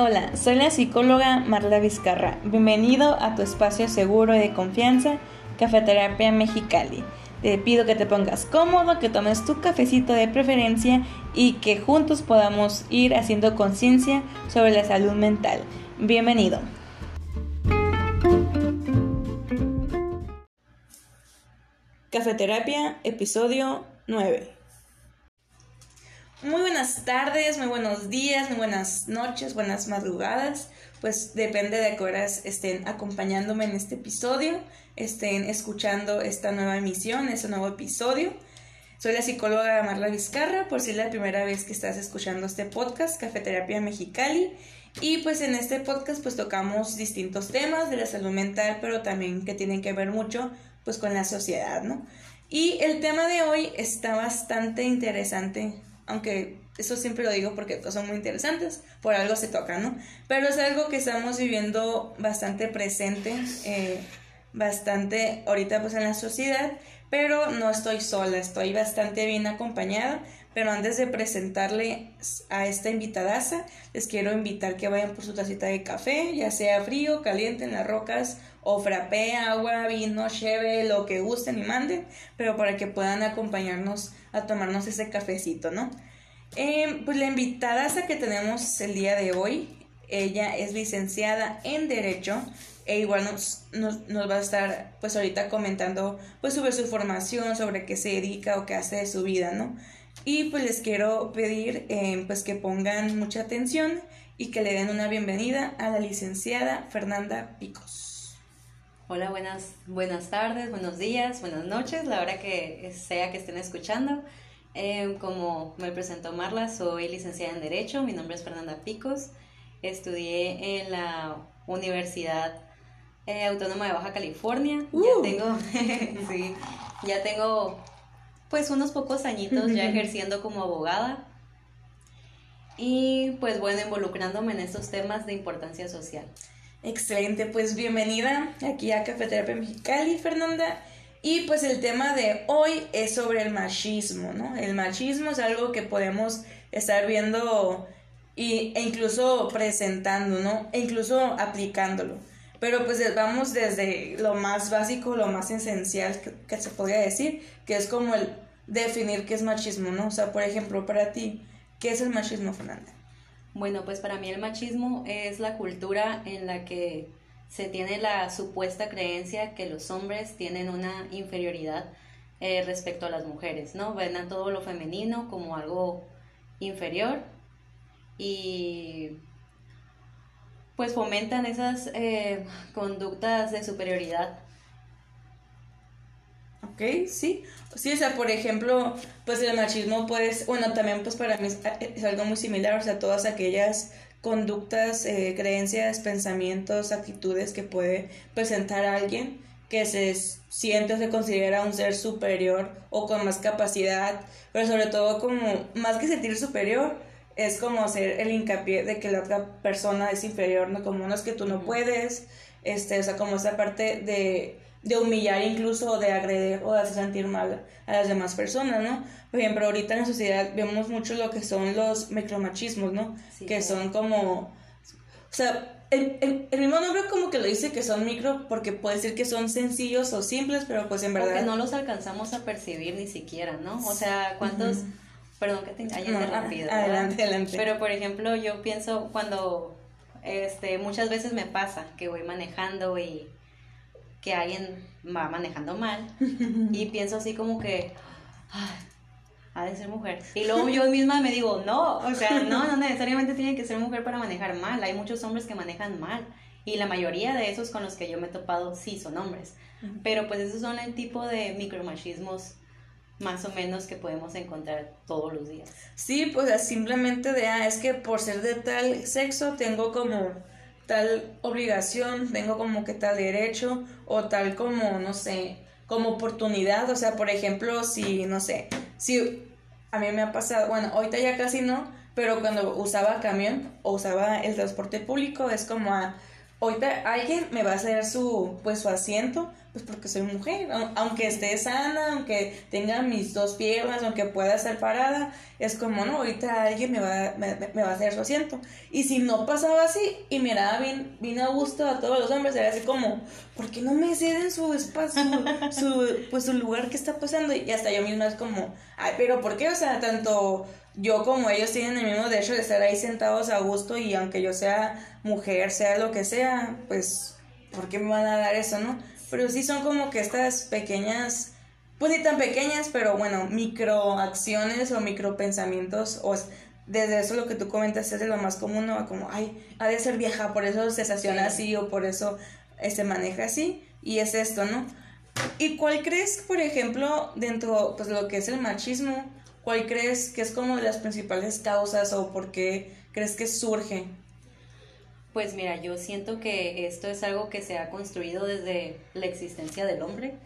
Hola, soy la psicóloga Marla Vizcarra. Bienvenido a tu espacio seguro y de confianza, Cafeterapia Mexicali. Te pido que te pongas cómodo, que tomes tu cafecito de preferencia y que juntos podamos ir haciendo conciencia sobre la salud mental. Bienvenido. Cafeterapia, episodio 9. Muy buenas tardes, muy buenos días, muy buenas noches, buenas madrugadas. Pues depende de qué horas estén acompañándome en este episodio, estén escuchando esta nueva emisión, este nuevo episodio. Soy la psicóloga Marla Vizcarra, por si es la primera vez que estás escuchando este podcast, Cafeterapia Mexicali. Y pues en este podcast pues tocamos distintos temas de la salud mental, pero también que tienen que ver mucho pues con la sociedad, ¿no? Y el tema de hoy está bastante interesante aunque eso siempre lo digo porque son muy interesantes, por algo se toca, ¿no? Pero es algo que estamos viviendo bastante presente, eh, bastante ahorita pues en la sociedad, pero no estoy sola, estoy bastante bien acompañada, pero antes de presentarle a esta invitadaza, les quiero invitar que vayan por su tacita de café, ya sea frío, caliente, en las rocas, o frappé, agua, vino, cheve, lo que gusten y manden, pero para que puedan acompañarnos a tomarnos ese cafecito, ¿no? Eh, pues la invitadaza que tenemos el día de hoy, ella es licenciada en Derecho e igual nos, nos, va a estar pues ahorita comentando pues sobre su formación, sobre qué se dedica o qué hace de su vida, ¿no? Y pues les quiero pedir eh, pues que pongan mucha atención y que le den una bienvenida a la licenciada Fernanda Picos. Hola, buenas, buenas tardes, buenos días, buenas noches, la hora que sea que estén escuchando. Eh, como me presentó Marla, soy licenciada en Derecho, mi nombre es Fernanda Picos, estudié en la Universidad eh, Autónoma de Baja California, ya uh. tengo, sí, ya tengo pues unos pocos añitos ya ejerciendo como abogada y pues bueno, involucrándome en estos temas de importancia social. Excelente, pues bienvenida aquí a Cafetería Mexicali, Fernanda. Y pues el tema de hoy es sobre el machismo, ¿no? El machismo es algo que podemos estar viendo y, e incluso presentando, ¿no? E incluso aplicándolo. Pero pues vamos desde lo más básico, lo más esencial que, se podría decir, que es como el definir qué es machismo, ¿no? O sea, por ejemplo, para ti, ¿qué es el machismo, Fernanda? Bueno, pues para mí el machismo es la cultura en la que se tiene la supuesta creencia que los hombres tienen una inferioridad eh, respecto a las mujeres, ¿no? Ven a todo lo femenino como algo inferior y pues fomentan esas eh, conductas de superioridad. Ok, sí. Sí, o sea, por ejemplo, pues el machismo, pues, bueno, también pues para mí es algo muy similar, o sea, todas aquellas conductas, eh, creencias, pensamientos, actitudes que puede presentar alguien que se siente o se considera un ser superior o con más capacidad, pero sobre todo como más que sentir superior, es como hacer el hincapié de que la otra persona es inferior, ¿no? Como no es que tú no puedes, este, o sea, como esa parte de de humillar incluso, de agredir o de hacer sentir mal a las demás personas, ¿no? Por ejemplo, ahorita en la sociedad vemos mucho lo que son los micromachismos, ¿no? que son como, o sea, el, el, mismo nombre como que lo dice que son micro porque puede decir que son sencillos o simples, pero pues en verdad... Porque no los alcanzamos a percibir ni siquiera, ¿no? O sea, ¿cuántos... Perdón que te haya rápido. Adelante, adelante. Pero por ejemplo, yo pienso cuando, este, muchas veces me pasa que voy manejando y que alguien va manejando mal y pienso así como que, ha de ser mujer. Y luego yo misma me digo, no, o sea, no, no necesariamente tiene que ser mujer para manejar mal. Hay muchos hombres que manejan mal. Y la mayoría de esos con los que yo me he topado sí son hombres. Pero pues esos son el tipo de micromachismos más o menos que podemos encontrar todos los días. Sí, pues simplemente de, ah, es que por ser de tal sexo tengo como tal obligación, tengo como que tal derecho o tal como, no sé, como oportunidad. O sea, por ejemplo, si, no sé, si a mí me ha pasado, bueno, ahorita ya casi no, pero cuando usaba camión o usaba el transporte público es como a, ahorita alguien me va a hacer su, pues su asiento, pues porque soy mujer, aunque esté sana, aunque tenga mis dos piernas, aunque pueda estar parada, es como, no, ahorita alguien me va, me, va a hacer su asiento. Y si no pasaba así y miraba bien, bien a gusto a todos los hombres, era así como, ¿por qué no me ceden su espacio, su, pues su lugar que está pasando? Y hasta yo misma es como, ay, pero ¿por qué? O sea, tanto yo como ellos tienen el mismo derecho de estar ahí sentados a gusto y aunque yo sea mujer, sea lo que sea, pues, ¿por qué me van a dar eso, no? Pero sí son como que estas pequeñas, pues ni tan pequeñas, pero bueno, microacciones o micropensamientos, o desde eso lo que tú comentas es de lo más común, ¿no? Como, ay, ha de ser vieja, por eso se estaciona así o por eso se este, maneja así, y es esto, ¿no? ¿Y cuál crees, por ejemplo, dentro, pues lo que es el machismo, cuál crees que es como de las principales causas o por qué crees que surge? Pues mira, yo siento que esto es algo que se ha construido desde la existencia del hombre.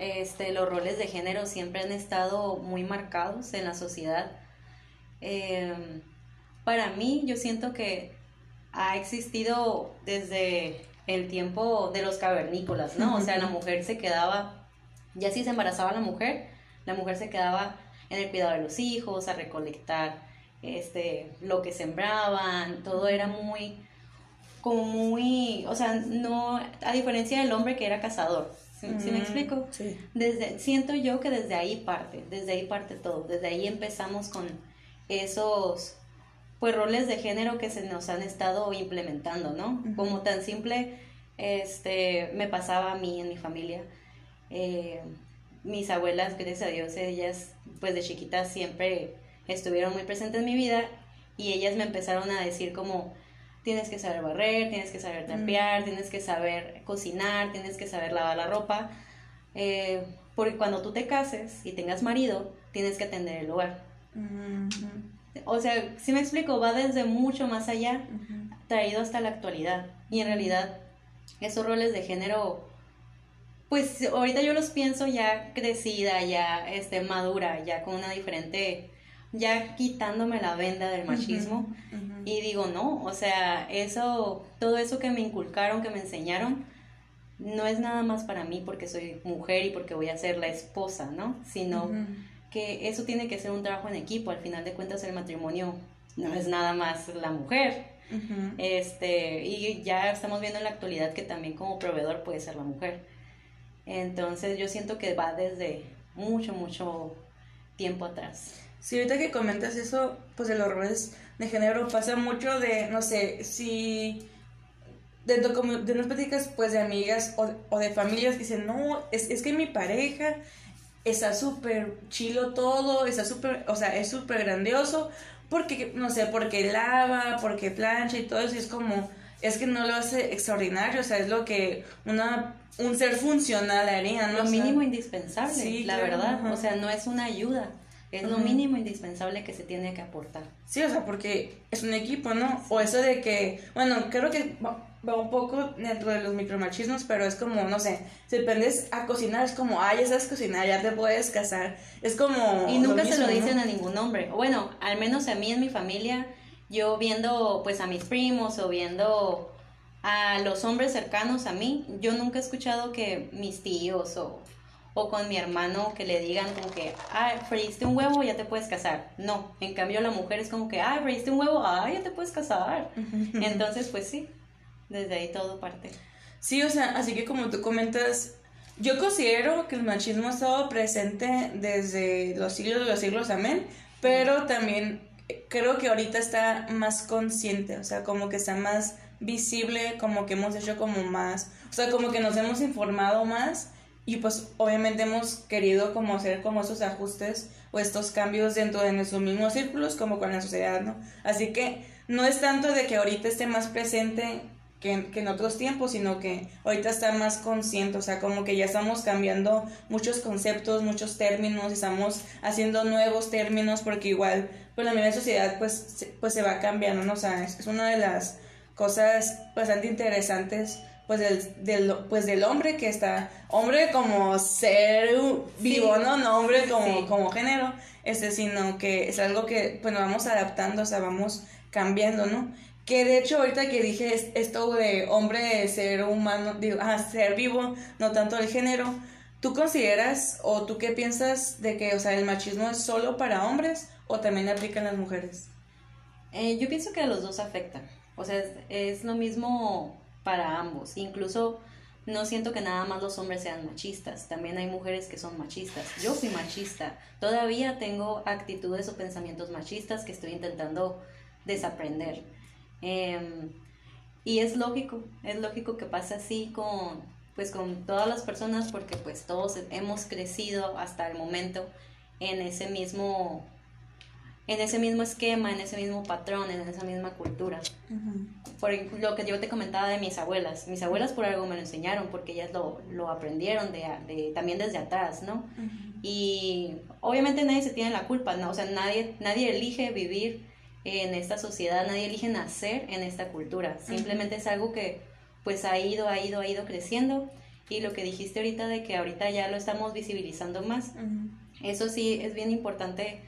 Este, los roles de género siempre han estado muy marcados en la sociedad. Em, para mí, yo siento que ha existido desde el tiempo de los cavernícolas, ¿no? O sea, la mujer se quedaba, ya si se embarazaba la mujer, la mujer se quedaba en el cuidado de los hijos, a recolectar este, lo que sembraban, todo era muy, como muy, o sea, no, a diferencia del hombre que era cazador, ¿sí, me mm, explico? Sí. Desde, siento yo que desde ahí parte, desde ahí parte todo, desde ahí empezamos con esos, pues, roles de género que se nos han estado implementando, ¿no? Como tan simple, este, me pasaba a mí en mi familia, eh, mis abuelas, gracias a Dios, ellas, pues, de chiquitas siempre estuvieron muy presentes en mi vida y ellas me empezaron a decir como, tienes que saber barrer, tienes que saber trapear, tienes que saber cocinar, tienes que saber lavar la ropa, eh, porque cuando tú te cases y tengas marido, tienes que atender el hogar. O sea, si me explico, va desde mucho más allá, traído hasta la actualidad. Y en realidad, esos roles de género, pues ahorita yo los pienso ya crecida, ya este, madura, ya con una diferente ya quitándome la venda del machismo y digo, no, o sea, eso, todo eso que me inculcaron, que me enseñaron, no es nada más para mí porque soy mujer y porque voy a ser la esposa, ¿no? Sino que eso tiene que ser un trabajo en equipo, al final de cuentas el matrimonio no es nada más la mujer. Este, y ya estamos viendo en la actualidad que también como proveedor puede ser la mujer. Entonces yo siento que va desde mucho, mucho tiempo atrás. Sí, ahorita que comentas eso, pues de los roles de género pasa mucho de, no sé, si dentro de unas pláticas pues de amigas o, de familias dicen, no, es, es que mi pareja está súper chilo todo, está súper, o sea, es súper grandioso, porque, no sé, porque lava, porque plancha y todo eso, y es como, es que no lo hace extraordinario, o sea, es lo que una, un ser funcional haría, ¿no? Lo mínimo indispensable, la verdad, o sea, no es una ayuda. Es lo mínimo indispensable que se tiene que aportar. Sí, o sea, porque es un equipo, ¿no? O eso de que, bueno, creo que va un poco dentro de los micromachismos, pero es como, no sé, si aprendes a cocinar, es como, ah, ya sabes cocinar, ya te puedes casar. Es como... Y nunca se lo dicen a ningún hombre. Bueno, al menos a mí en mi familia, yo viendo pues a mis primos o viendo a los hombres cercanos a mí, yo nunca he escuchado que mis tíos o o con mi hermano que le digan como que, ah, freíste un huevo, ya te puedes casar. No, en cambio la mujer es como que, ah, freíste un huevo, ah, ya te puedes casar. Entonces, pues sí, desde ahí todo parte. Sí, o sea, así que como tú comentas, yo considero que el machismo ha estado presente desde los siglos de los siglos, amén, pero también creo que ahorita está más consciente, o sea, como que está más visible, como que hemos hecho como más, o sea, como que nos hemos informado más y pues obviamente hemos querido como hacer como esos ajustes o estos cambios dentro de nuestros mismos círculos como con la sociedad, ¿no? Así que no es tanto de que ahorita esté más presente que, que, en otros tiempos, sino que ahorita está más consciente, o sea, como que ya estamos cambiando muchos conceptos, muchos términos, estamos haciendo nuevos términos, porque igual, pues la misma sociedad pues se, pues se va cambiando, ¿no? O sea, es, es una de las cosas bastante interesantes pues del, del, pues del hombre que está, hombre como ser vivo, ¿no? No hombre como, como género, este, sino que es algo que pues nos vamos adaptando, o sea, vamos cambiando, ¿no? Que de hecho ahorita que dije esto de hombre, ser humano, digo, ah, ser vivo, no tanto el género, ¿tú consideras o tú qué piensas de que, o sea, el machismo es solo para hombres o también aplica en las mujeres? Eh, yo pienso que a los dos afectan. O sea, es, lo mismo para ambos. Incluso no siento que nada más los hombres sean machistas. También hay mujeres que son machistas. Yo soy machista. Todavía tengo actitudes o pensamientos machistas que estoy intentando desaprender. Em, y es lógico, es lógico que pase así con, pues, con todas las personas porque pues todos hemos crecido hasta el momento en ese mismo en ese mismo esquema, en ese mismo patrón, en esa misma cultura. Por lo que yo te comentaba de mis abuelas. Mis abuelas por algo me lo enseñaron, porque ellas lo, lo aprendieron de, de, también desde atrás, ¿no? Y obviamente nadie se tiene la culpa, ¿no? O sea, nadie, nadie elige vivir en esta sociedad, nadie elige nacer en esta cultura. Simplemente es algo que pues ha ido, ha ido, ha ido creciendo. Y lo que dijiste ahorita de que ahorita ya lo estamos visibilizando más, eso sí es bien importante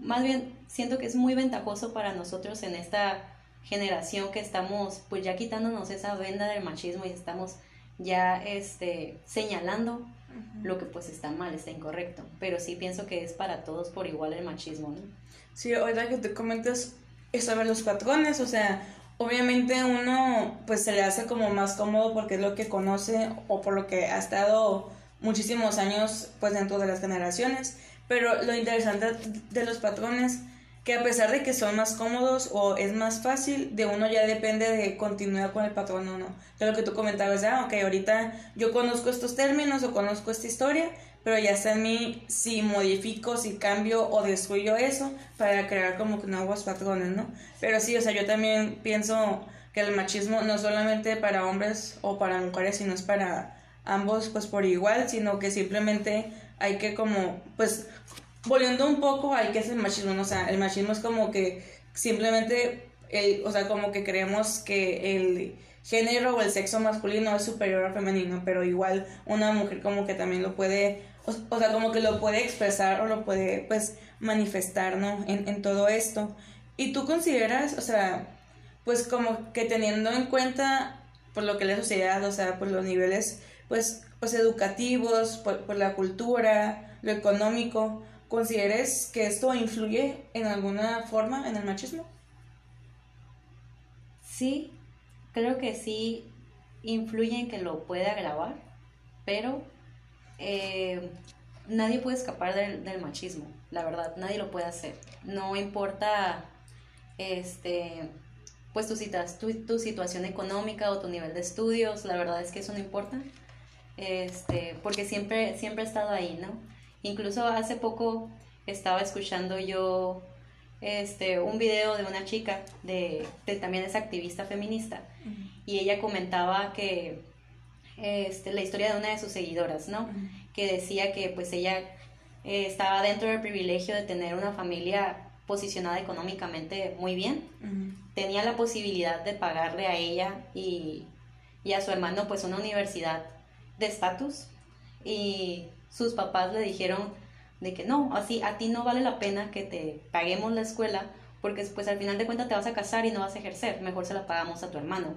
más bien siento que es muy ventajoso para nosotros en esta generación que estamos pues ya quitándonos esa venda del machismo y estamos ya este señalando lo que pues está mal, está incorrecto, pero sí pienso que es para todos por igual el machismo, ¿no? Sí, ahorita que te comentas sobre los patrones, o sea, obviamente uno pues se le hace como más cómodo porque es lo que conoce o por lo que ha estado muchísimos años pues dentro de las generaciones pero lo interesante de los patrones, que a pesar de que son más cómodos o es más fácil, de uno ya depende de continuar con el patrón o no. De lo que tú comentabas, ya, ok, ahorita yo conozco estos términos o conozco esta historia, pero ya está en mí si modifico, si cambio o destruyo eso para crear como que nuevos patrones, ¿no? Pero sí, o sea, yo también pienso que el machismo no solamente para hombres o para mujeres, sino es para ambos pues por igual, sino que simplemente hay que como, pues, volviendo un poco hay que es el machismo, ¿no? o sea, el machismo es como que simplemente, el, o sea, como que creemos que el género o el sexo masculino es superior al femenino, pero igual una mujer como que también lo puede, o, sea, como que lo puede expresar o lo puede, pues, manifestar, ¿no? En, en todo esto. Y tú consideras, o sea, pues como que teniendo en cuenta por lo que la sociedad, o sea, por los niveles, pues pues, educativos, por, la cultura, lo económico, ¿consideres que esto influye en alguna forma en el machismo? Sí, creo que sí influye en que lo puede agravar, pero eh, nadie puede escapar del, machismo, la verdad, nadie lo puede hacer. No importa este pues tu, tu, tu situación económica o tu nivel de estudios, la verdad es que eso no importa este, porque siempre, siempre he estado ahí, ¿no? Incluso hace poco estaba escuchando yo este, un video de una chica, de, también es activista feminista, y ella comentaba que este, la historia de una de sus seguidoras, ¿no? Que decía que pues ella eh, estaba dentro del privilegio de tener una familia posicionada económicamente muy bien, tenía la posibilidad de pagarle a ella y, y a su hermano pues una universidad de estatus y sus papás le dijeron de que no, así a ti no vale la pena que te paguemos la escuela porque después al final de cuentas te vas a casar y no vas a ejercer, mejor se la pagamos a tu hermano.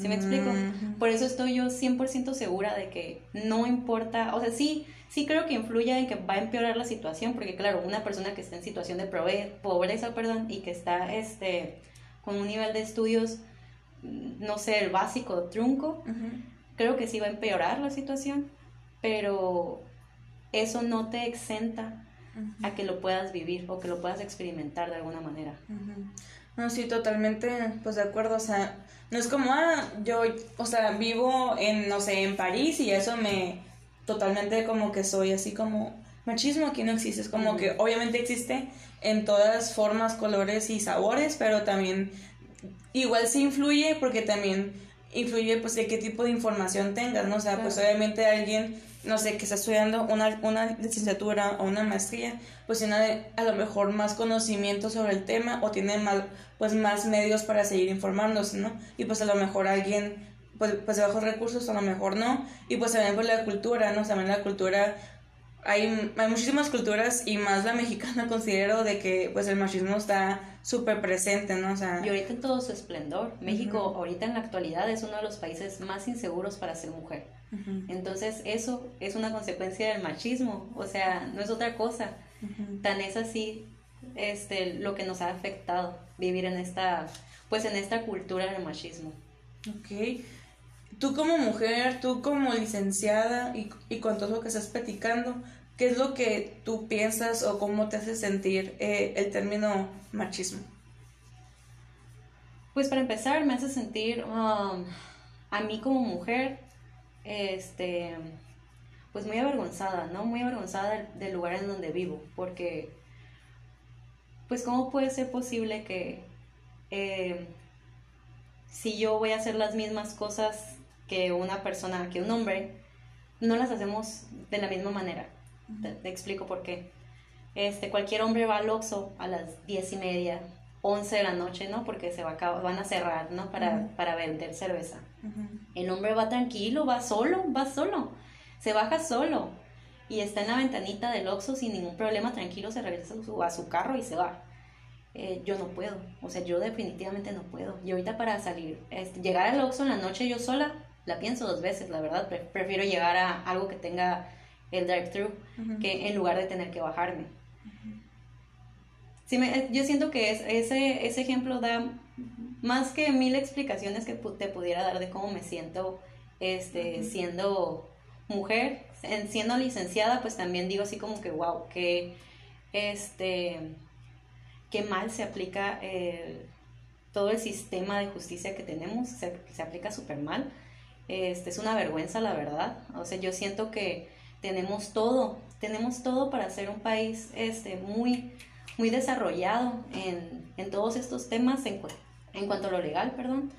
¿Sí me explico? Por eso estoy yo 100% segura de que no importa, o sea, sí, sí creo que influye en que va a empeorar la situación, porque claro, una persona que está en situación de pobreza, perdón, y que está este, con un nivel de estudios, no sé, el básico, trunco, creo que sí va a empeorar la situación, pero eso no te exenta a que lo puedas vivir o que lo puedas experimentar de alguna manera. No, sí, totalmente, pues de acuerdo, o sea, no es como, ah, yo, o sea, vivo en, no sé, en París y eso me, totalmente como que soy así como, machismo aquí no existe, es como que obviamente existe en todas formas, colores y sabores, pero también igual sí influye porque también influye pues de qué tipo de información tengas, ¿no? O sea, pues obviamente alguien, no sé, que está estudiando una, una licenciatura o una maestría, pues tiene a lo mejor más conocimiento sobre el tema o tiene más, pues más medios para seguir informándose, ¿no? Y pues a lo mejor alguien, pues, pues de bajos recursos a lo mejor no, y pues también por la cultura, ¿no? También la cultura hay, hay muchísimas culturas y más la mexicana considero de que pues el machismo está súper presente, ¿no? O sea, y ahorita en todo su esplendor. México ahorita en la actualidad es uno de los países más inseguros para ser mujer. Entonces eso es una consecuencia del machismo, o sea, no es otra cosa. Tan es así este, lo que nos ha afectado vivir en esta, pues en esta cultura del machismo. Ok. Tú como mujer, tú como licenciada y, y con todo lo que estás platicando, ¿qué es lo que tú piensas o cómo te hace sentir eh, el término machismo? Pues para empezar, me hace sentir um, a mí como mujer, este, pues muy avergonzada, ¿no? Muy avergonzada del, lugar en donde vivo, porque, pues, ¿cómo puede ser posible que eh, si yo voy a hacer las mismas cosas que una persona, que un hombre, no las hacemos de la misma manera? Te, explico por qué. Este, cualquier hombre va al Oxxo a las diez y media, 11 de la noche, ¿no? Porque se va a van a cerrar, ¿no? Para, para vender cerveza. El hombre va tranquilo, va solo, va solo. Se baja solo. Y está en la ventanita del Oxxo sin ningún problema, tranquilo, se regresa a su, a su carro y se va. Eh, yo no puedo, o sea, yo definitivamente no puedo. Y ahorita para salir, este, llegar al Oxxo en la noche yo sola, la pienso dos veces, la verdad. prefiero llegar a algo que tenga el drive-thru que en lugar de tener que bajarme. Sí, me, yo siento que es, ese, ese ejemplo da más que mil explicaciones que te pudiera dar de cómo me siento este, siendo mujer, siendo licenciada, pues también digo así como que, wow, que este, qué mal se aplica todo el sistema de justicia que tenemos, se, se aplica súper mal. Este, es una vergüenza, la verdad. O sea, yo siento que tenemos todo, tenemos todo para ser un país este, muy muy desarrollado en, en todos estos temas en, en, cuanto a lo legal, perdón,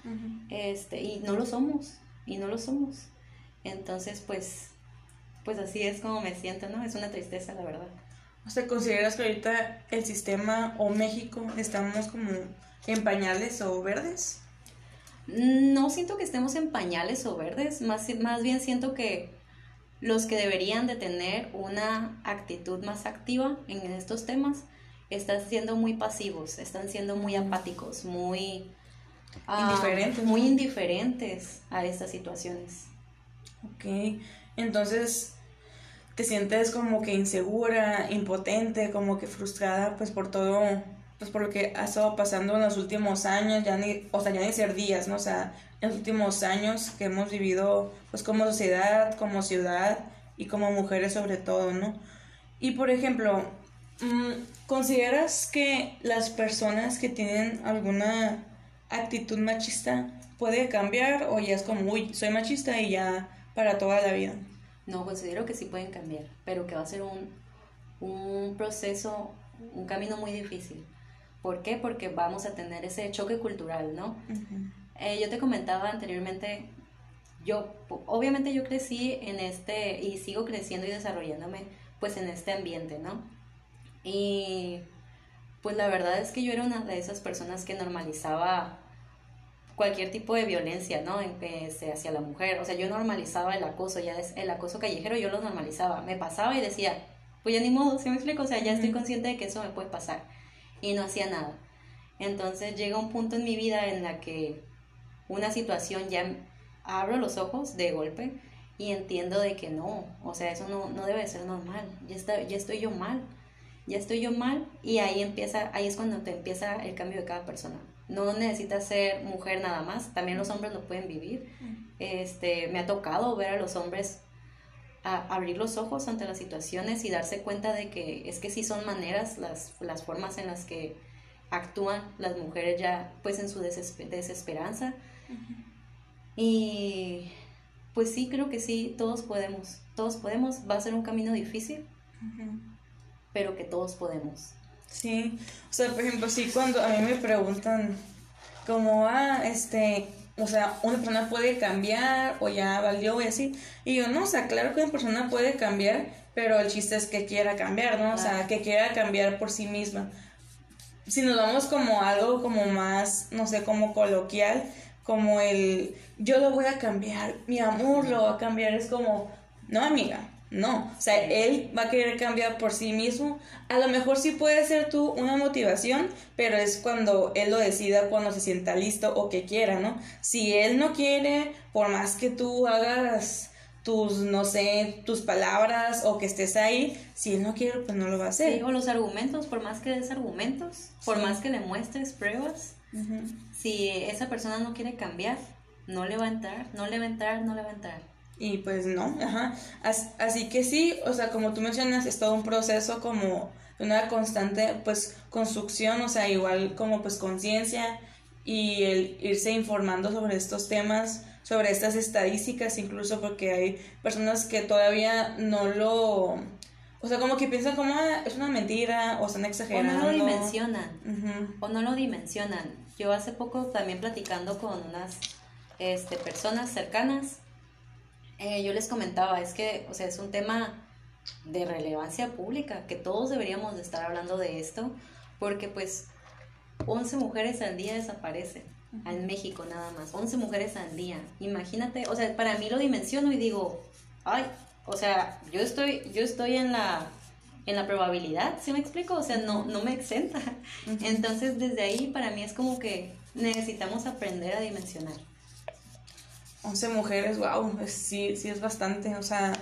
este, y no lo somos, y no lo somos. Entonces, pues, pues así es como me siento, ¿no? Es una tristeza, la verdad. O sea, ¿consideras que ahorita el sistema o México estamos como en pañales o verdes? No siento que estemos en pañales o verdes, más, más bien siento que los que deberían de tener una actitud más activa en estos temas están siendo muy pasivos, están siendo muy apáticos, muy ah, indiferentes. muy indiferentes a estas situaciones. Ok, entonces te sientes como que insegura, impotente, como que frustrada, pues por todo, pues por lo que ha estado pasando en los últimos años, ya ni, o sea, ya ni ser días, ¿no? O sea, en los últimos años que hemos vivido, pues como sociedad, como ciudad y como mujeres sobre todo, ¿no? Y por ejemplo, Mm, ¿Consideras que las personas que tienen alguna actitud machista puede cambiar o ya es como, uy, soy machista y ya para toda la vida? No, considero que sí pueden cambiar, pero que va a ser un, un proceso, un camino muy difícil. ¿Por qué? Porque vamos a tener ese choque cultural, ¿no? Eh, yo te comentaba anteriormente, yo, obviamente yo crecí en este, y sigo creciendo y desarrollándome, pues en este ambiente, ¿no? Y pues la verdad es que yo era una de esas personas que normalizaba cualquier tipo de violencia, ¿no? hacia la mujer. O sea, yo normalizaba el acoso, ya es el acoso callejero yo lo normalizaba. Me pasaba y decía, pues ya ni modo, ¿sí me explico? O sea, ya estoy consciente de que eso me puede pasar. Y no hacía nada. Entonces llega un punto en mi vida en la que una situación ya abro los ojos de golpe y entiendo de que no, o sea, eso no, no debe ser normal, ya, está, ya estoy yo mal ya estoy yo mal y ahí empieza, ahí es cuando te empieza el cambio de cada persona. No necesitas ser mujer nada más, también los hombres lo pueden vivir. Este, me ha tocado ver a los hombres abrir los ojos ante las situaciones y darse cuenta de que es que sí son maneras las, las formas en las que actúan las mujeres ya pues en su desesperanza. Y pues sí, creo que sí, todos podemos, todos podemos, va a ser un camino difícil, pero que todos podemos. Sí, o sea, por ejemplo, sí, cuando a mí me preguntan como, ah, este, o sea, una persona puede cambiar o ya valió y así, y yo, no, o sea, claro que una persona puede cambiar, pero el chiste es que quiera cambiar, ¿no? O sea, que quiera cambiar por sí misma. Si nos vamos como algo como más, no sé, como coloquial, como el, yo lo voy a cambiar, mi amor lo va a cambiar, es como, no, amiga, No, o sea, él va a querer cambiar por sí mismo. A lo mejor sí puede ser tú una motivación, pero es cuando él lo decida, cuando se sienta listo o que quiera, ¿no? Si él no quiere, por más que tú hagas tus, no sé, tus palabras o que estés ahí, si él no quiere, pues no lo va a hacer. Sí, o los argumentos, por más que des argumentos, por más que le muestres pruebas, si esa persona no quiere cambiar, no le va a entrar, no le va a entrar, no le va a entrar. Y pues no, ajá. así que sí, o sea, como tú mencionas, es todo un proceso como una constante, pues, construcción, o sea, igual como pues conciencia y el irse informando sobre estos temas, sobre estas estadísticas, incluso porque hay personas que todavía no lo, o sea, como que piensan como ah, es una mentira o están exagerando. O no lo dimensionan. O no lo dimensionan. Yo hace poco también platicando con unas este, personas cercanas, eh, yo les comentaba, es que, o sea, es un tema de relevancia pública, que todos deberíamos de estar hablando de esto, porque pues 11 mujeres al día desaparecen, en México nada más, 11 mujeres al día, imagínate, o sea, para mí lo dimensiono y digo, ay, o sea, yo estoy, yo estoy en la, en la probabilidad, ¿sí me explico? O sea, no, no me exenta. Entonces, desde ahí para mí es como que necesitamos aprender a dimensionar. 11 mujeres, wow, sí, sí es bastante, o sea,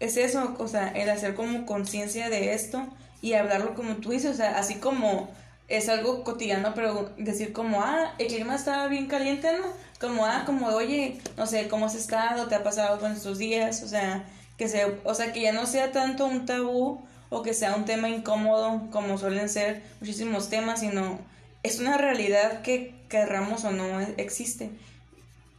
es eso, o sea, el hacer como conciencia de esto y hablarlo como tú dices, o sea, así como es algo cotidiano, pero decir como, ah, el clima está bien caliente, ¿no? Como, ah, como, oye, no sé, ¿cómo has estado? ¿Te ha pasado con estos días? O sea, que se, o sea, que ya no sea tanto un tabú o que sea un tema incómodo como suelen ser muchísimos temas, sino es una realidad que querramos o no existe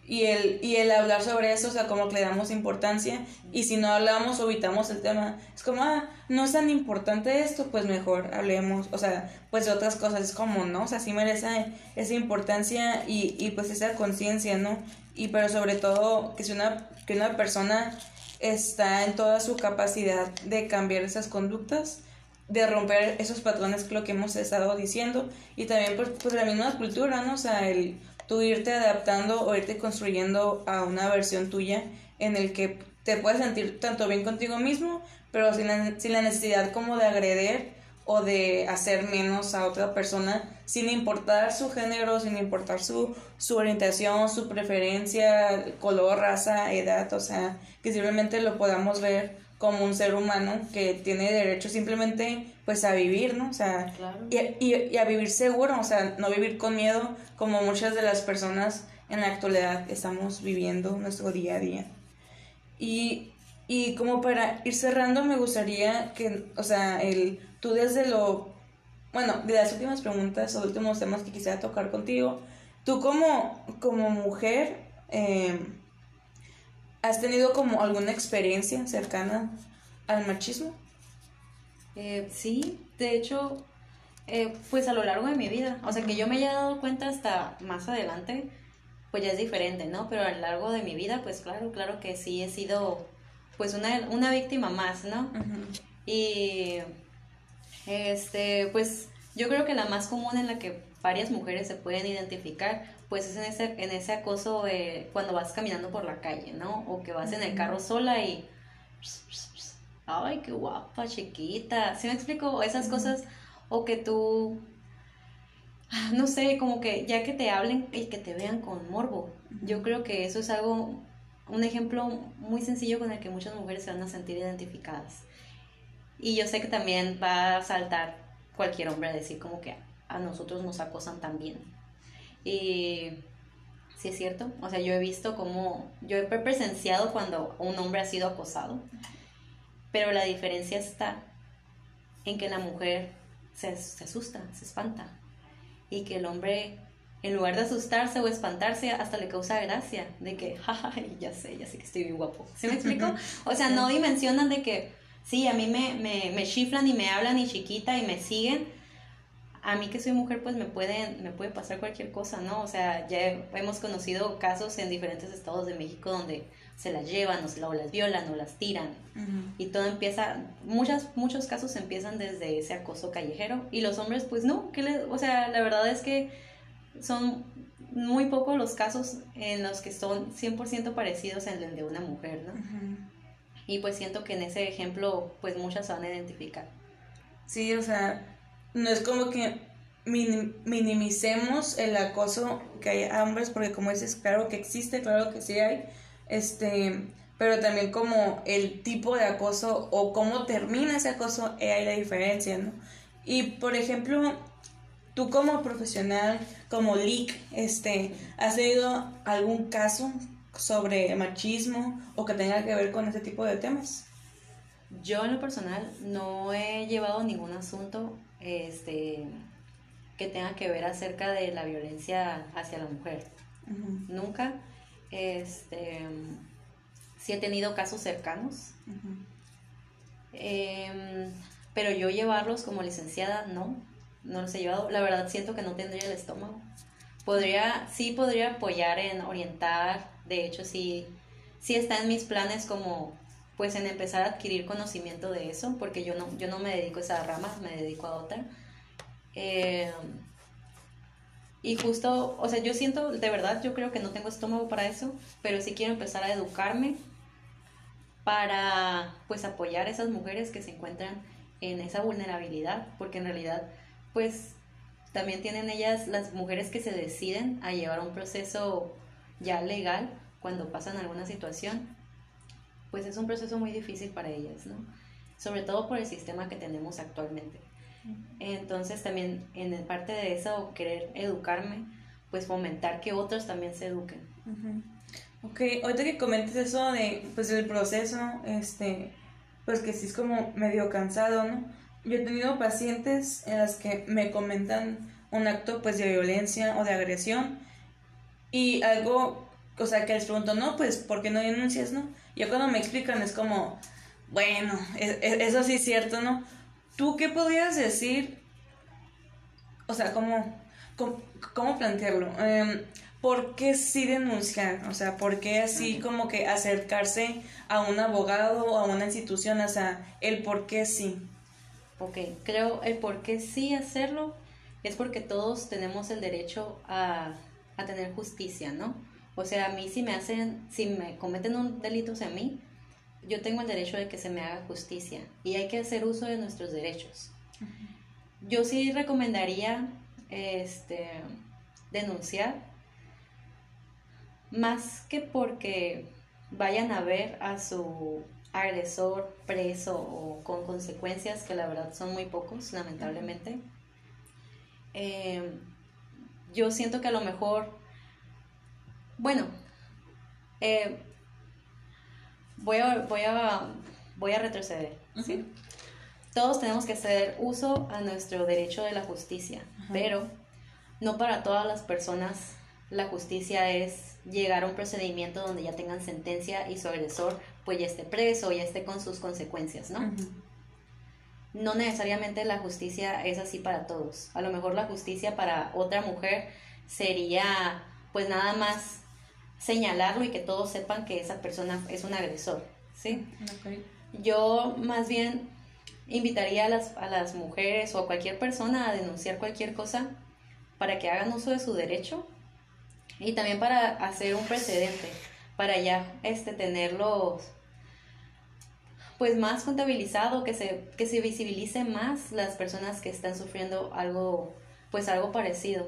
y el, y el hablar sobre eso, o sea, como que le damos importancia, y si no hablamos o evitamos el tema, es como, ah, no es tan importante esto, pues mejor hablemos, o sea, pues de otras cosas, es como, ¿no? O sea, sí merece esa importancia y, y pues esa conciencia, ¿no? Y pero sobre todo que si una, que una persona está en toda su capacidad de cambiar esas conductas, de romper esos patrones, que lo que hemos estado diciendo, y también pues, pues la misma cultura, ¿no? O sea, el tú irte adaptando o irte construyendo a una versión tuya en el que te puedes sentir tanto bien contigo mismo, pero sin la, sin la necesidad como de agredir o de hacer menos a otra persona, sin importar su género, sin importar su, su orientación, su preferencia, color, raza, edad, o sea, que simplemente lo podamos ver como un ser humano que tiene derecho simplemente pues a vivir, ¿no? O sea, y, y, a vivir seguro, o sea, no vivir con miedo como muchas de las personas en la actualidad estamos viviendo nuestro día a día. Y, y como para ir cerrando, me gustaría que, o sea, el, tú desde lo, bueno, de las últimas preguntas o últimos temas que quisiera tocar contigo, tú como, como mujer, eh, ¿Has tenido como alguna experiencia cercana al machismo? Eh, sí, de hecho, eh, pues a lo largo de mi vida, o sea que yo me haya dado cuenta hasta más adelante, pues ya es diferente, ¿no? Pero a lo largo de mi vida, pues claro, claro que sí he sido pues una, una víctima más, ¿no? Y este, pues yo creo que la más común en la que varias mujeres se pueden identificar, pues es en ese, en ese acoso cuando vas caminando por la calle, ¿no? O que vas en el carro sola y... Ay, qué guapa, chiquita. ¿Sí me explico? Esas cosas. O que tú... No sé, como que ya que te hablen y que te vean con morbo. Yo creo que eso es algo, un ejemplo muy sencillo con el que muchas mujeres se van a sentir identificadas. Y yo sé que también va a saltar cualquier hombre a decir como que a nosotros nos acosan también. Y sí es cierto, o sea, yo he visto como, yo he presenciado cuando un hombre ha sido acosado, pero la diferencia está en que la mujer se, se asusta, se espanta, y que el hombre, en lugar de asustarse o espantarse, hasta le causa gracia, de que, jaja, ya sé, ya sé que estoy bien guapo. ¿Sí me explico? O sea, no dimensionan de que, sí, a mí me, me, me chiflan y me hablan y chiquita y me siguen, a mí que soy mujer pues me pueden me puede pasar cualquier cosa, ¿no? O sea, ya hemos conocido casos en diferentes estados de México donde se las llevan o, se, las violan o las tiran y todo empieza muchas muchos casos empiezan desde ese acoso callejero y los hombres pues no, que le, o sea, la verdad es que son muy pocos los casos en los que son 100% parecidos en el de una mujer, ¿no? Y pues siento que en ese ejemplo, pues muchas se van a identificar. Sí, o sea, no es como que minimicemos el acoso que hay a hombres, porque como dices, claro que existe, claro que sí hay, este, pero también como el tipo de acoso o cómo termina ese acoso, eh, hay la diferencia, ¿no? Y por ejemplo, tú como profesional, como leak, este, ¿has leído algún caso sobre machismo o que tenga que ver con ese tipo de temas? Yo en lo personal no he llevado ningún asunto este, que tenga que ver acerca de la violencia hacia la mujer. Nunca. Este, sí he tenido casos cercanos. Em, pero yo llevarlos como licenciada, no. No los he llevado. La verdad siento que no tendría el estómago. Podría, sí podría apoyar en orientar. De hecho, sí, sí está en mis planes como pues en empezar a adquirir conocimiento de eso, porque yo no, yo no me dedico a esa rama, me dedico a otra. Eh, y justo, o sea, yo siento, de verdad, yo creo que no tengo estómago para eso, pero sí quiero empezar a educarme para, pues, apoyar a esas mujeres que se encuentran en esa vulnerabilidad, porque en realidad, pues, también tienen ellas, las mujeres que se deciden a llevar un proceso ya legal cuando pasan alguna situación, pues es un proceso muy difícil para ellas, ¿no? Sobre todo por el sistema que tenemos actualmente. Entonces también en parte de eso, querer educarme, pues fomentar que otros también se eduquen. Ok, ahorita que comentes eso de, pues el proceso, este, pues que sí es como medio cansado, ¿no? Yo he tenido pacientes en las que me comentan un acto pues de violencia o de agresión y algo, o sea, que les pregunto, no, pues, ¿por qué no denuncias, no? Yo cuando me explican es como, bueno, eso sí es cierto, ¿no? ¿Tú qué podrías decir? O sea, ¿cómo, cómo, plantearlo? Em, ¿Por qué sí denunciar? O sea, ¿por qué así como que acercarse a un abogado o a una institución? O sea, el por qué sí. Ok, creo el por qué sí hacerlo es porque todos tenemos el derecho a, a tener justicia, ¿no? O sea, a mí si me hacen, si me cometen un delito hacia mí, yo tengo el derecho de que se me haga justicia y hay que hacer uso de nuestros derechos. Yo sí recomendaría este, denunciar, más que porque vayan a ver a su agresor preso o con consecuencias que la verdad son muy pocos, lamentablemente. Eh, yo siento que a lo mejor bueno, eh, voy, a, voy, a, voy a retroceder. ¿sí? Todos tenemos que hacer uso a nuestro derecho de la justicia, pero no para todas las personas la justicia es llegar a un procedimiento donde ya tengan sentencia y su agresor pues ya esté preso, ya esté con sus consecuencias, ¿no? No necesariamente la justicia es así para todos. A lo mejor la justicia para otra mujer sería pues nada más señalarlo y que todos sepan que esa persona es un agresor, ¿sí? Yo más bien invitaría a las, a las mujeres o a cualquier persona a denunciar cualquier cosa para que hagan uso de su derecho y también para hacer un precedente, para ya este, tenerlos pues más contabilizado, que se, que se visibilice más las personas que están sufriendo algo, pues algo parecido.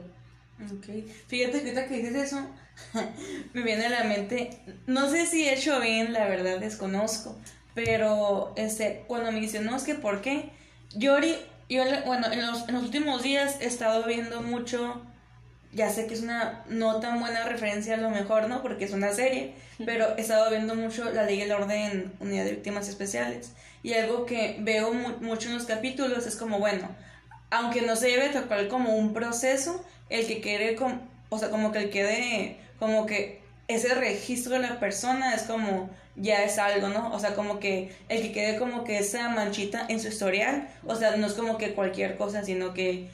Ok, fíjate que ahorita que dices eso, me viene a la mente, no sé si he hecho bien, la verdad desconozco, pero este, cuando me dicen, no, es que ¿por qué? Yo, yo bueno, en los, en los últimos días he estado viendo mucho, ya sé que es una no tan buena referencia a lo mejor, ¿no? Porque es una serie, pero he estado viendo mucho La Ley y el Orden Unidad de Víctimas Especiales. Y algo que veo mucho en los capítulos es como, bueno, aunque no se debe tocar como un proceso, el que quede, como, o sea, como que el quede, como que ese registro de la persona es como ya es algo, ¿no? O sea, como que el que quede como que esa manchita en su historial, o sea, no es como que cualquier cosa, sino que,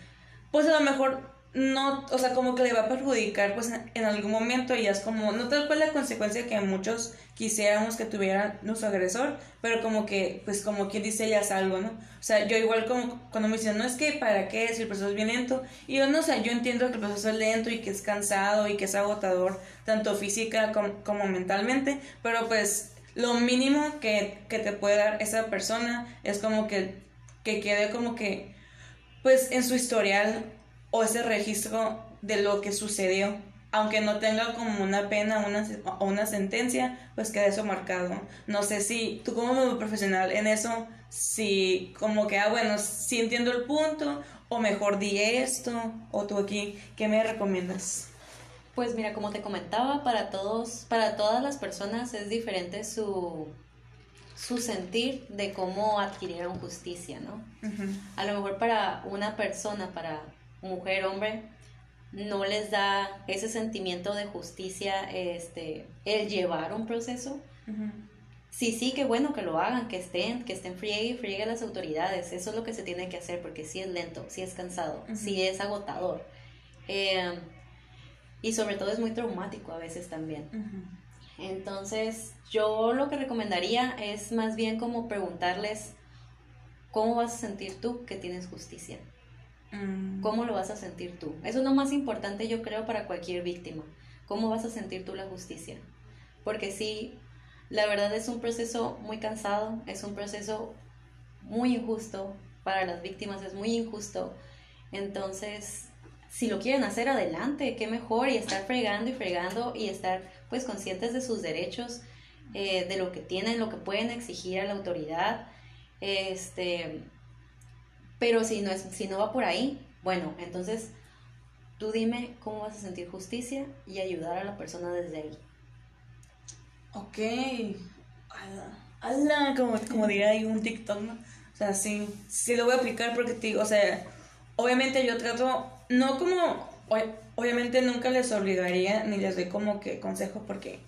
pues a lo mejor no, o sea, como que le va a perjudicar pues en algún momento y es como, no tal cual la consecuencia que muchos quisiéramos que tuviera nuestro agresor, pero como que, pues como quien dice, ya es algo, ¿no? O sea, yo igual como cuando me dicen, no es que para qué, si el proceso es bien lento, y yo no, o sea, yo entiendo que el proceso es lento y que es cansado y que es agotador, tanto física como, como mentalmente, pero pues lo mínimo que, que te puede dar esa persona es como que, que quede como que, pues en su historial o ese registro de lo que sucedió aunque no tenga como una pena una, o una sentencia, pues quede eso marcado. No sé si tú como profesional en eso, si como que, ah, bueno, si entiendo el punto, o mejor di esto, o tú aquí, ¿qué me recomiendas? Pues mira, como te comentaba, para todos, para todas las personas es diferente su, su sentir de cómo adquirieron justicia, ¿no? A lo mejor para una persona, para mujer, hombre, no les da ese sentimiento de justicia este el llevar un proceso. Sí, sí, que bueno que lo hagan, que estén, que estén friegue y friegue las autoridades. Eso es lo que se tiene que hacer porque sí es lento, sí es cansado, sí es agotador. Em, y sobre todo es muy traumático a veces también. Entonces, yo lo que recomendaría es más bien como preguntarles cómo vas a sentir tú que tienes justicia. Mm. ¿Cómo lo vas a sentir tú? Eso es lo más importante yo creo para cualquier víctima. ¿Cómo vas a sentir tú la justicia? Porque sí, la verdad es un proceso muy cansado, es un proceso muy injusto para las víctimas, es muy injusto. Entonces, si lo quieren hacer adelante, qué mejor y estar fregando y fregando y estar pues conscientes de sus derechos, eh, de lo que tienen, lo que pueden exigir a la autoridad. Este, pero si no, es, si no va por ahí, bueno, entonces tú dime cómo vas a sentir justicia y ayudar a la persona desde ahí. Ok. Ala, como, como diría ahí un TikTok. O sea, sí, sí lo voy a aplicar porque te o sea, obviamente yo trato, no como, obviamente nunca les obligaría ni les doy como que consejos porque,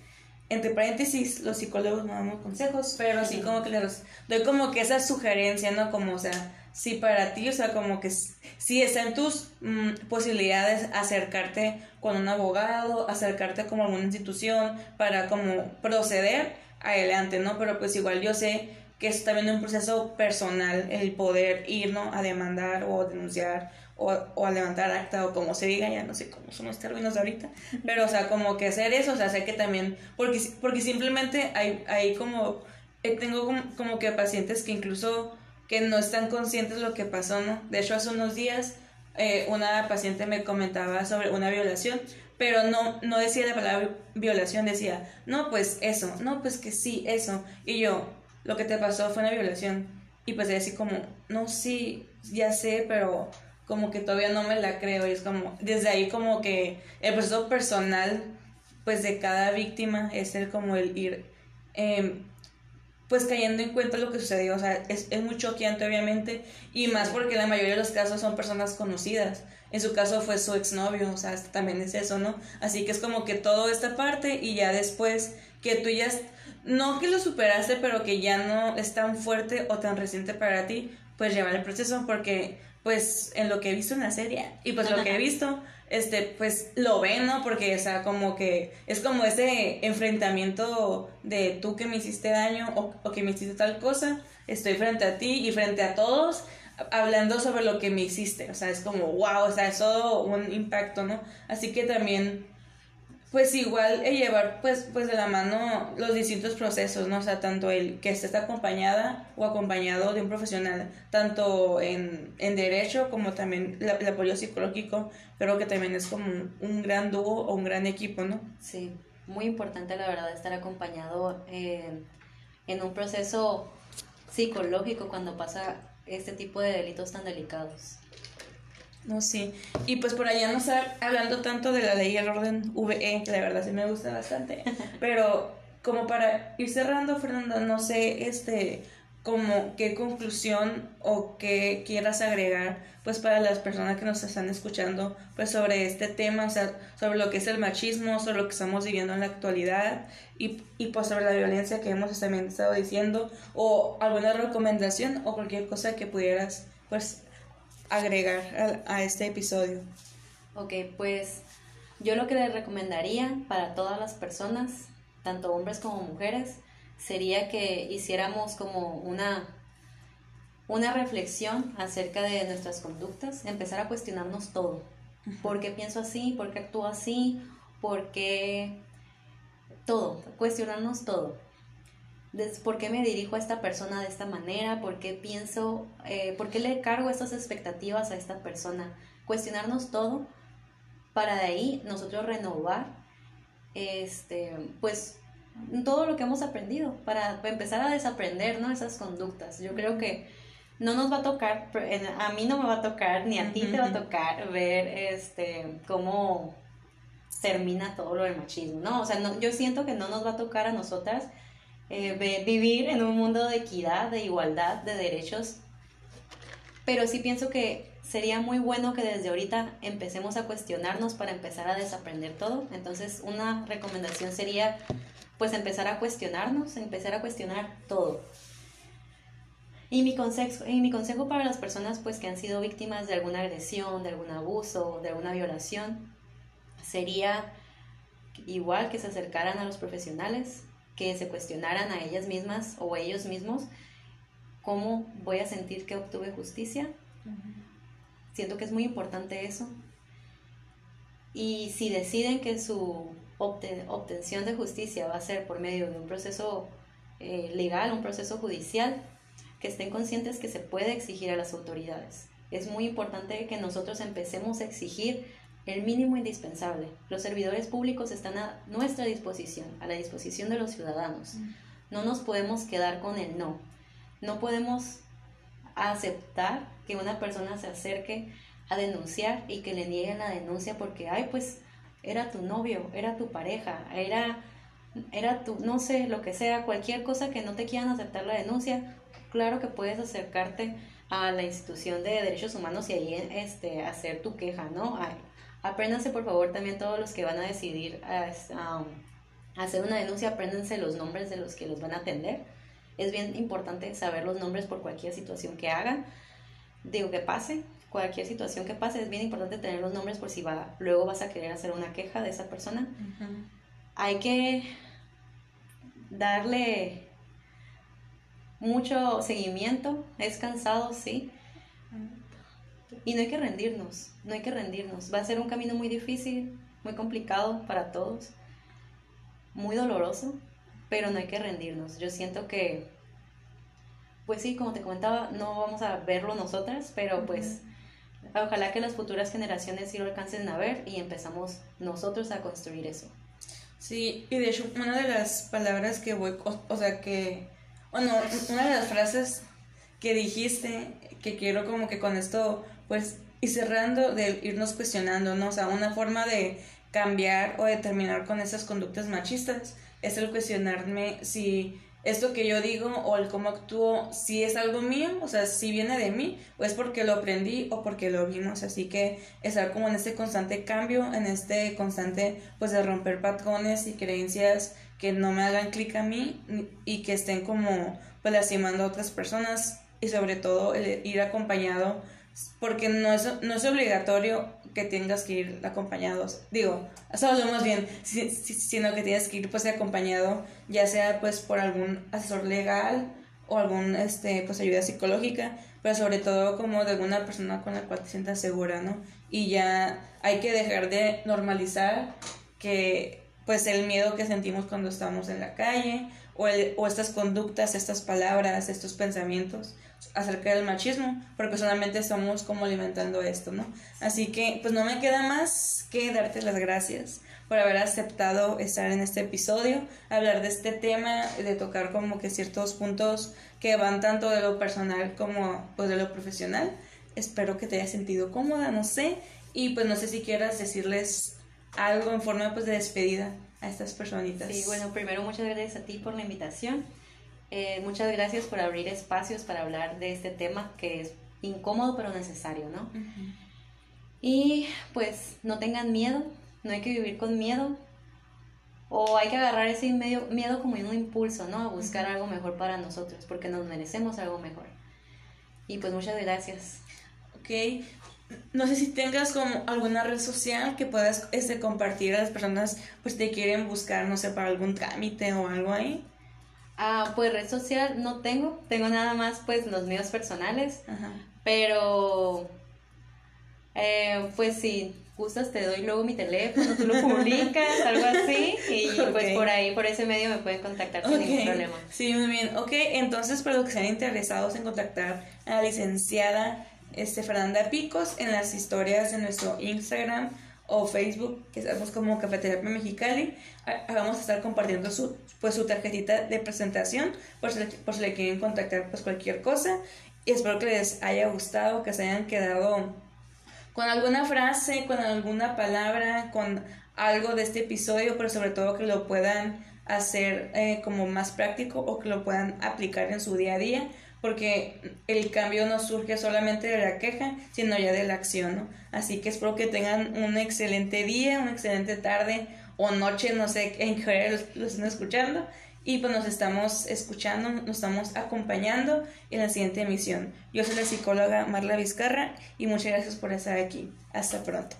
entre paréntesis, los psicólogos no damos consejos, pero así como que les doy como que esa sugerencia, ¿no? Como, o sea, si para ti, o sea, como que si está en tus mm, posibilidades acercarte con un abogado, acercarte como a alguna institución para como proceder adelante, ¿no? Pero pues igual yo sé que es también un proceso personal el poder ir, ¿no? A demandar o denunciar o, o, a levantar acta o como se diga, ya no sé cómo son los términos de ahorita, pero o sea, como que hacer eso, o sea, sé que también, porque, porque simplemente hay, hay como, eh, tengo como, que pacientes que incluso que no están conscientes de lo que pasó, ¿no? De hecho, hace unos días eh, una paciente me comentaba sobre una violación, pero no, no decía la palabra violación, decía, no, pues eso, no, pues que sí, eso. Y yo, lo que te pasó fue una violación. Y pues así como, no, sí, ya sé, pero como que todavía no me la creo. Y es como, desde ahí como que el proceso personal, pues de cada víctima es el como el ir em, pues cayendo en cuenta lo que sucedió, o sea, es, es muy choqueante obviamente, y más porque la mayoría de los casos son personas conocidas. En su caso fue su exnovio, o sea, también es eso, ¿no? Así que es como que todo esta parte y ya después que tú ya, no que lo superaste, pero que ya no es tan fuerte o tan reciente para ti, pues llevar el proceso, porque pues en lo que he visto en la serie y pues lo que he visto, este, pues lo ven, ¿no? Porque, o sea, como que es como ese enfrentamiento de tú que me hiciste daño o, o, que me hiciste tal cosa, estoy frente a ti y frente a todos hablando sobre lo que me hiciste, o sea, es como, wow, o sea, es todo un impacto, ¿no? Así que también pues igual llevar pues, pues de la mano los distintos procesos, ¿no? O sea, tanto el que estés acompañada o acompañado de un profesional, tanto en, derecho como también el apoyo psicológico, creo que también es como un, gran dúo o un gran equipo, ¿no? Sí, muy importante la verdad estar acompañado en, en un proceso psicológico cuando pasa este tipo de delitos tan delicados. No, sí. Y pues por allá no estar hablando tanto de la ley y el orden VE, que la verdad sí me gusta bastante. Pero como para ir cerrando, Fernanda, no sé, este, como qué conclusión o qué quieras agregar, pues para las personas que nos están escuchando, pues sobre este tema, o sea, sobre lo que es el machismo, sobre lo que estamos viviendo en la actualidad y, y pues sobre la violencia que hemos también estado diciendo, o alguna recomendación o cualquier cosa que pudieras, pues, agregar a, este episodio? Ok, pues yo lo que les recomendaría para todas las personas, tanto hombres como mujeres, sería que hiciéramos como una, una reflexión acerca de nuestras conductas, empezar a cuestionarnos todo. ¿Por qué pienso así? ¿Por qué actúo así? ¿Por qué todo? Cuestionarnos todo. Por qué me dirijo a esta persona de esta manera, por qué pienso, eh, por qué le cargo estas expectativas a esta persona. Cuestionarnos todo para de ahí nosotros renovar este, pues todo lo que hemos aprendido, para empezar a desaprender ¿no? esas conductas. Yo creo que no nos va a tocar, a mí no me va a tocar, ni a ti te va a tocar ver este, cómo termina todo lo del machismo, ¿no? O sea, no, yo siento que no nos va a tocar a nosotras eh, vivir en un mundo de equidad, de igualdad, de derechos, pero sí pienso que sería muy bueno que desde ahorita empecemos a cuestionarnos para empezar a desaprender todo. Entonces, una recomendación sería pues empezar a cuestionarnos, empezar a cuestionar todo. Y mi consejo, y mi consejo para las personas pues que han sido víctimas de alguna agresión, de algún abuso, de alguna violación, sería igual que se acercaran a los profesionales, que se cuestionaran a ellas mismas o a ellos mismos cómo voy a sentir que obtuve justicia. Siento que es muy importante eso. Y si deciden que su obtención de justicia va a ser por medio de un proceso eh, legal, un proceso judicial, que estén conscientes que se puede exigir a las autoridades. Es muy importante que nosotros empecemos a exigir el mínimo indispensable. Los servidores públicos están a nuestra disposición, a la disposición de los ciudadanos. Mm. No nos podemos quedar con el no. No podemos aceptar que una persona se acerque a denunciar y que le nieguen la denuncia porque, ay, pues era tu novio, era tu pareja, era, era tu, no sé, lo que sea, cualquier cosa que no te quieran aceptar la denuncia, claro que puedes acercarte a la institución de derechos humanos y ahí este, hacer tu queja, ¿no? Apréndanse por favor también todos los que van a decidir um, hacer una denuncia, apréndanse los nombres de los que los van a atender. Es bien importante saber los nombres por cualquier situación que hagan, digo que pase, cualquier situación que pase, es bien importante tener los nombres por si va, luego vas a querer hacer una queja de esa persona. Hay que darle mucho seguimiento, es cansado, sí, y no hay que rendirnos, no hay que rendirnos. Va a ser un camino muy difícil, muy complicado para todos, muy doloroso, pero no hay que rendirnos. Yo siento que, pues sí, como te comentaba, no vamos a verlo nosotras, pero pues ojalá que las futuras generaciones sí lo alcancen a ver y empezamos nosotros a construir eso. Sí, y de hecho una de las palabras que voy, o sea que, bueno, una de las frases que dijiste que quiero como que con esto pues y cerrando de irnos cuestionando, ¿no? O sea, una forma de cambiar o de terminar con esas conductas machistas es el cuestionarme si esto que yo digo o el cómo actúo, si es algo mío, o sea, si viene de mí, o es porque lo aprendí o porque lo vimos. Así que estar como en este constante cambio, en este constante, pues de romper patrones y creencias que no me hagan clic a mí y que estén como, pues lastimando a otras personas y sobre todo el ir acompañado porque no es, no es obligatorio que tengas que ir acompañado, digo, eso más bien, sino que tienes que ir pues acompañado, ya sea pues por algún asesor legal o algún este pues ayuda psicológica, pero sobre todo como de alguna persona con la cual te sientas segura, ¿no? Y ya hay que dejar de normalizar que pues el miedo que sentimos cuando estamos en la calle o, estas conductas, estas palabras, estos pensamientos acerca del machismo, porque solamente estamos como alimentando esto, ¿no? Así que pues no me queda más que darte las gracias por haber aceptado estar en este episodio, hablar de este tema, de tocar como que ciertos puntos que van tanto de lo personal como pues de lo profesional. Espero que te hayas sentido cómoda, no sé, y pues no sé si quieras decirles algo en forma pues de despedida a estas personitas. Sí, bueno, primero muchas gracias a ti por la invitación. Eh, muchas gracias por abrir espacios para hablar de este tema que es incómodo pero necesario, ¿no? Y pues no tengan miedo, no hay que vivir con miedo. O hay que agarrar ese medio, miedo como un impulso, ¿no? A buscar algo mejor para nosotros, porque nos merecemos algo mejor. Y pues muchas gracias. Ok, no sé si tengas como alguna red social que puedas este, compartir a las personas pues te quieren buscar, no sé, para algún trámite o algo ahí. Ah, pues red social no tengo, tengo nada más pues los míos personales, pero Eh, pues sí, gustas te doy luego mi teléfono, tú lo publicas, algo así, y pues por ahí, por ese medio me pueden contactar sin ningún problema. Sí, muy bien. Ok, entonces para los que sean interesados en contactar a la licenciada este, Fernanda Picos en las historias de nuestro Instagram o Facebook, que estamos como Cafetería Mexicali, vamos a estar compartiendo su, pues, su tarjetita de presentación por si, por si le quieren contactar pues cualquier cosa. Y espero que les haya gustado, que se hayan quedado con alguna frase, con alguna palabra, con algo de este episodio, pero sobre todo que lo puedan hacer eh, como más práctico o que lo puedan aplicar en su día a día, porque el cambio no surge solamente de la queja, sino ya de la acción. Así que espero que tengan un excelente día, una excelente tarde o noche, no sé en qué lo estén escuchando, y pues nos estamos escuchando, nos estamos acompañando en la siguiente emisión. Yo soy la psicóloga Marla Vizcarra y muchas gracias por estar aquí. Hasta pronto.